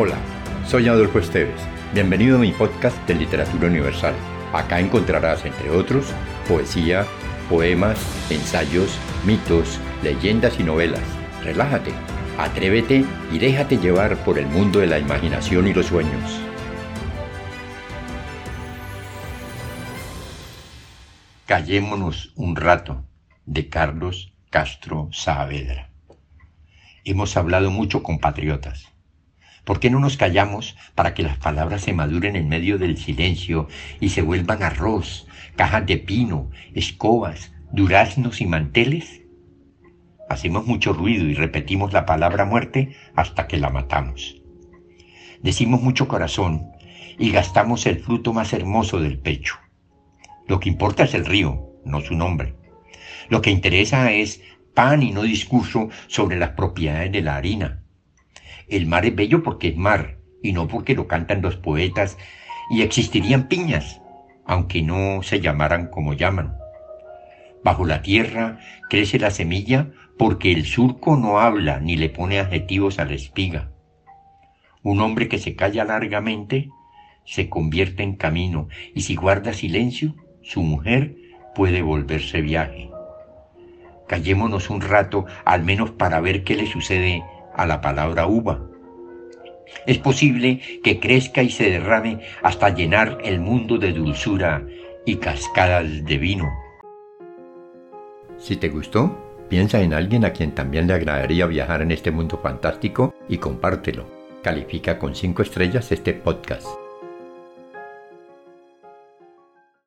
Hola, soy Adolfo Esteves. Bienvenido a mi podcast de Literatura Universal. Acá encontrarás, entre otros, poesía, poemas, ensayos, mitos, leyendas y novelas. Relájate, atrévete y déjate llevar por el mundo de la imaginación y los sueños. Callémonos un rato de Carlos Castro Saavedra. Hemos hablado mucho con patriotas ¿Por qué no nos callamos para que las palabras se maduren en medio del silencio y se vuelvan arroz, cajas de pino, escobas, duraznos y manteles? Hacemos mucho ruido y repetimos la palabra muerte hasta que la matamos. Decimos mucho corazón y gastamos el fruto más hermoso del pecho. Lo que importa es el río, no su nombre. Lo que interesa es pan y no discurso sobre las propiedades de la harina. El mar es bello porque es mar y no porque lo cantan los poetas y existirían piñas, aunque no se llamaran como llaman. Bajo la tierra crece la semilla porque el surco no habla ni le pone adjetivos a la espiga. Un hombre que se calla largamente se convierte en camino y si guarda silencio, su mujer puede volverse viaje. Callémonos un rato, al menos para ver qué le sucede a la palabra uva. Es posible que crezca y se derrame hasta llenar el mundo de dulzura y cascadas de vino. Si te gustó, piensa en alguien a quien también le agradaría viajar en este mundo fantástico y compártelo. Califica con 5 estrellas este podcast.